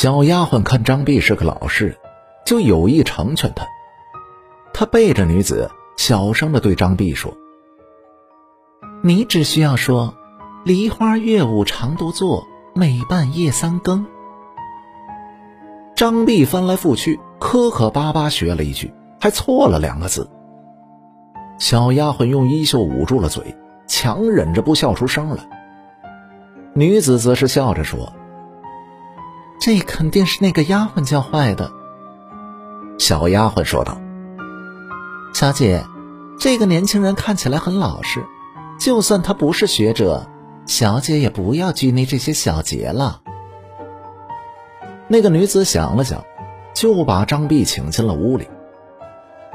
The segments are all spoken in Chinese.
小丫鬟看张碧是个老实人，就有意成全他。他背着女子，小声的对张碧说：“你只需要说‘梨花月舞常独坐，每半夜三更’。”张碧翻来覆去，磕磕巴巴学了一句，还错了两个字。小丫鬟用衣袖捂住了嘴，强忍着不笑出声来。女子则是笑着说：“这肯定是那个丫鬟教坏的。”小丫鬟说道：“小姐，这个年轻人看起来很老实，就算他不是学者，小姐也不要拘泥这些小节了。”那个女子想了想，就把张碧请进了屋里。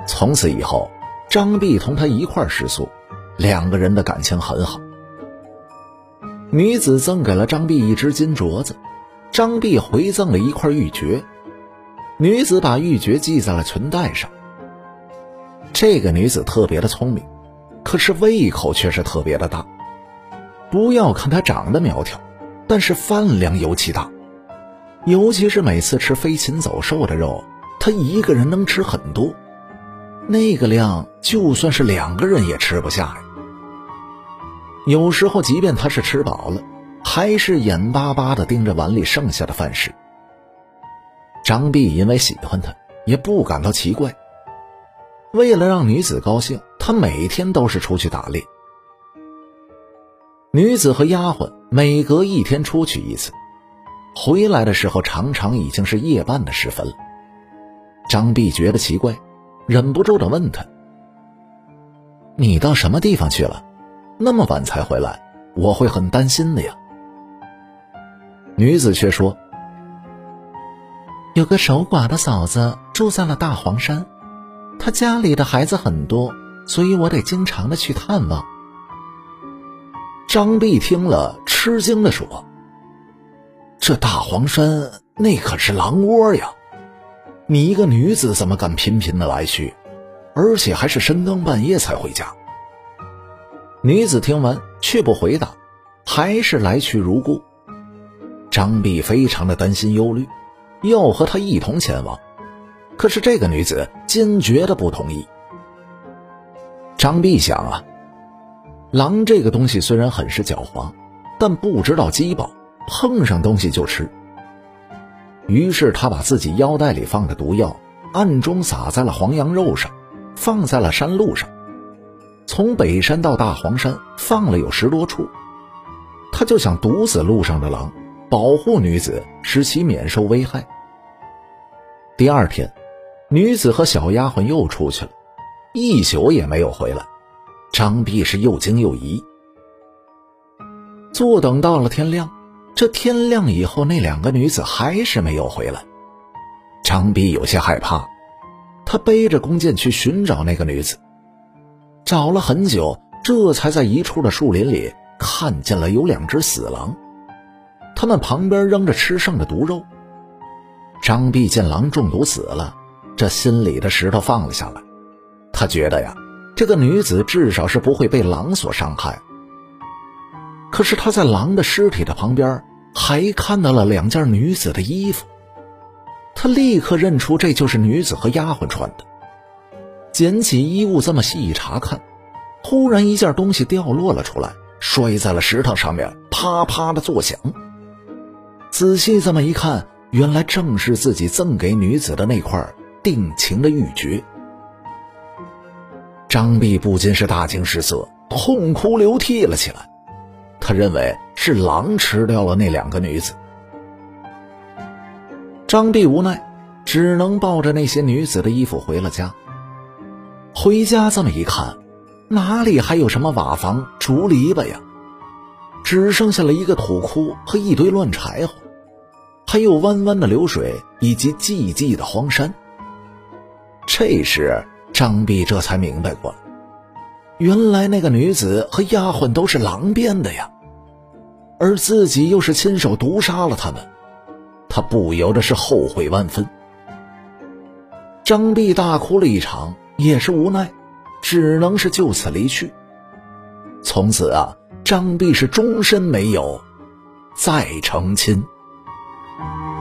从此以后，张碧同她一块食宿，两个人的感情很好。女子赠给了张碧一只金镯子，张碧回赠了一块玉珏。女子把玉珏系在了裙带上。这个女子特别的聪明，可是胃口却是特别的大。不要看她长得苗条，但是饭量尤其大。尤其是每次吃飞禽走兽的肉，她一个人能吃很多，那个量就算是两个人也吃不下呀。有时候，即便他是吃饱了，还是眼巴巴的盯着碗里剩下的饭食。张碧因为喜欢他，也不感到奇怪。为了让女子高兴，他每天都是出去打猎。女子和丫鬟每隔一天出去一次。回来的时候，常常已经是夜半的时分了。张碧觉得奇怪，忍不住的问他：“你到什么地方去了？那么晚才回来，我会很担心的呀。”女子却说：“有个守寡的嫂子住在了大黄山，她家里的孩子很多，所以我得经常的去探望。”张碧听了，吃惊的说。这大黄山那可是狼窝呀！你一个女子怎么敢频频的来去，而且还是深更半夜才回家？女子听完却不回答，还是来去如故。张碧非常的担心忧虑，要和他一同前往，可是这个女子坚决的不同意。张碧想啊，狼这个东西虽然很是狡猾，但不知道饥饱。碰上东西就吃。于是他把自己腰带里放的毒药暗中撒在了黄羊肉上，放在了山路上。从北山到大黄山放了有十多处，他就想毒死路上的狼，保护女子，使其免受危害。第二天，女子和小丫鬟又出去了，一宿也没有回来。张碧是又惊又疑，坐等到了天亮。这天亮以后，那两个女子还是没有回来。张碧有些害怕，他背着弓箭去寻找那个女子。找了很久，这才在一处的树林里看见了有两只死狼，他们旁边扔着吃剩的毒肉。张碧见狼中毒死了，这心里的石头放了下来。他觉得呀，这个女子至少是不会被狼所伤害。可是他在狼的尸体的旁边，还看到了两件女子的衣服，他立刻认出这就是女子和丫鬟穿的。捡起衣物这么细一查看，忽然一件东西掉落了出来，摔在了石头上面，啪啪的作响。仔细这么一看，原来正是自己赠给女子的那块定情的玉珏。张碧不禁是大惊失色，痛哭流涕了起来。他认为是狼吃掉了那两个女子。张碧无奈，只能抱着那些女子的衣服回了家。回家这么一看，哪里还有什么瓦房、竹篱笆呀？只剩下了一个土窟和一堆乱柴火，还有弯弯的流水以及寂寂的荒山。这时，张碧这才明白过来，原来那个女子和丫鬟都是狼变的呀。而自己又是亲手毒杀了他们，他不由得是后悔万分。张碧大哭了一场，也是无奈，只能是就此离去。从此啊，张碧是终身没有再成亲。Bye.